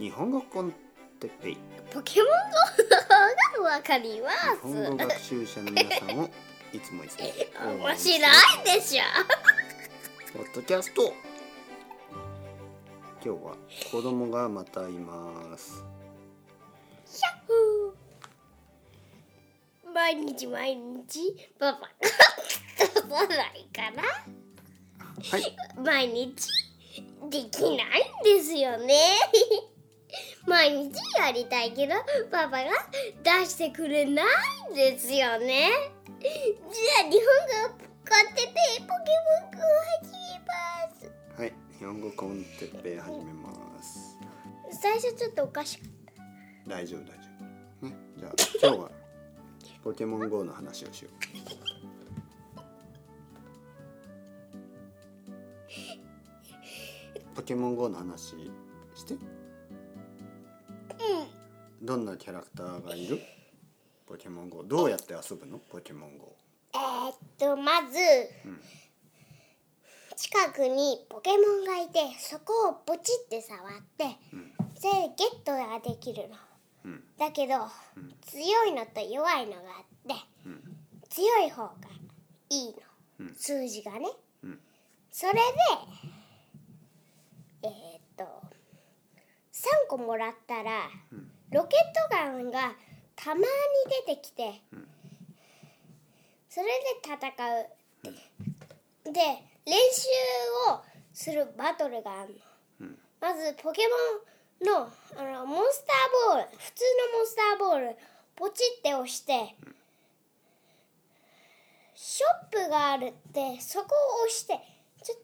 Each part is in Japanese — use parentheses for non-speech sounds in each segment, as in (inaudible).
日本語コンテッペイ。ポケモン GO がわかりま日本語学習者の皆さんをいつもいつも (laughs) す。面白いでしょ。ポッドキャスト。今日は子供がまたいます。毎日毎日パパが飛ばないからはい。毎日できないんですよね毎日やりたいけどパパが出してくれないんですよね。じゃあ日本語買っててポケモン GO 始めます。はい日本語コンテッペイ始めます。最初ちょっとおかしかっ大丈夫大丈夫。ねじゃあ今日はポケモン GO の話をしよう。ポケモン GO の話してどんなキャラクターがいる？ポケモン GO どうやって遊ぶの？ポケモン GO えーっとまず、ん近くにポケモンがいてそこをポチって触って、それでゲットができるの。うんだけど、強いのと弱いのがあって、強い方がいいの、数字がね、それでえーっと3個もらったら、ロケットガンがたまに出てきて、それで戦う、で練習をするバトルがあるの、まずポケモンのあのモンスターボール普通のモンスターボールポチって押して、ショップがあるってそこを押してちょ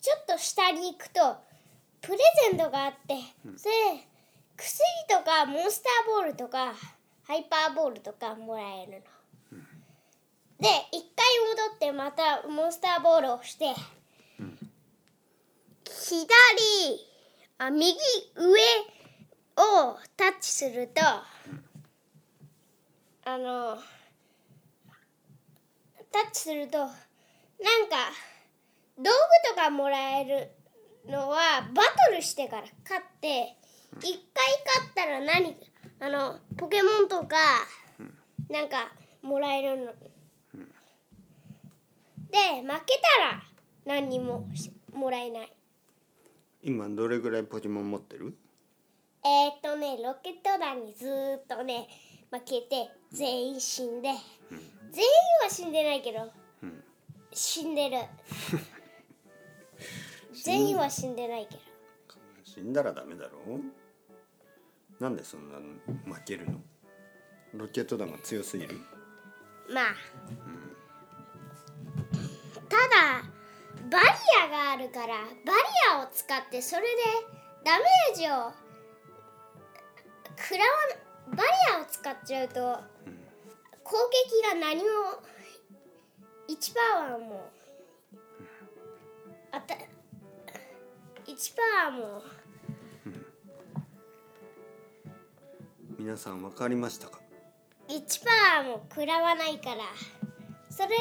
ちょっと下に行くとプレゼントがあって、それ薬とかモンスターボールとかハイパーボールとかもらえるの。で一回戻ってまたモンスターボールをして、左あ右上をタッチすると、あのタッチするとなんか道具とかもらえるのはバトルしてから勝って一回勝ったら何？あのポケモンとかなんかもらえるの。で負けたら何にもしもらえない。今どれぐらいポケモン持ってる？えー、っとねロケット団にずーっとね負けて全員死んで、全員は死んでないけど、ん (laughs) 死んでる。全員は死んでないけど。死んだらダメだろなんでそんな負けるの？ロケット弾が強すぎる？まあ、ただバリアがあるからバリアを使ってそれでダメージを食らわバリアを使っちゃうと、攻撃が何も1パワーもあた1パワーも皆さん分かりましたか？1パーも食らわないから。それで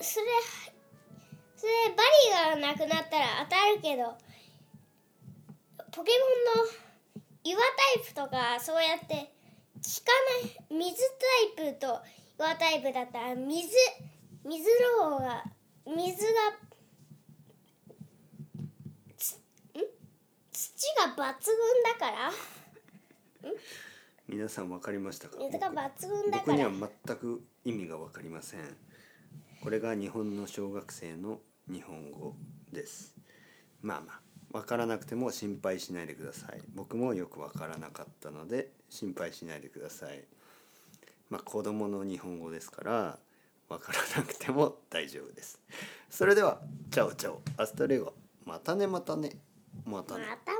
それそれバリがなくなったら当たるけどポケモンの岩タイプとかそうやって効かない水タイプと岩タイプだったら水水の方が水がつん？土が抜群だから。皆さん分かりましたか？水が抜群だ僕にからは全く意味が分かりません。これが日本の小学生の日本語です。まあまあ分からなくても心配しないでください。僕もよく分からなかったので心配しないでください。まあ子供の日本語ですから分からなくても大丈夫です。それではチャオチャオ。アストレゴ。またねまたね。またね。またね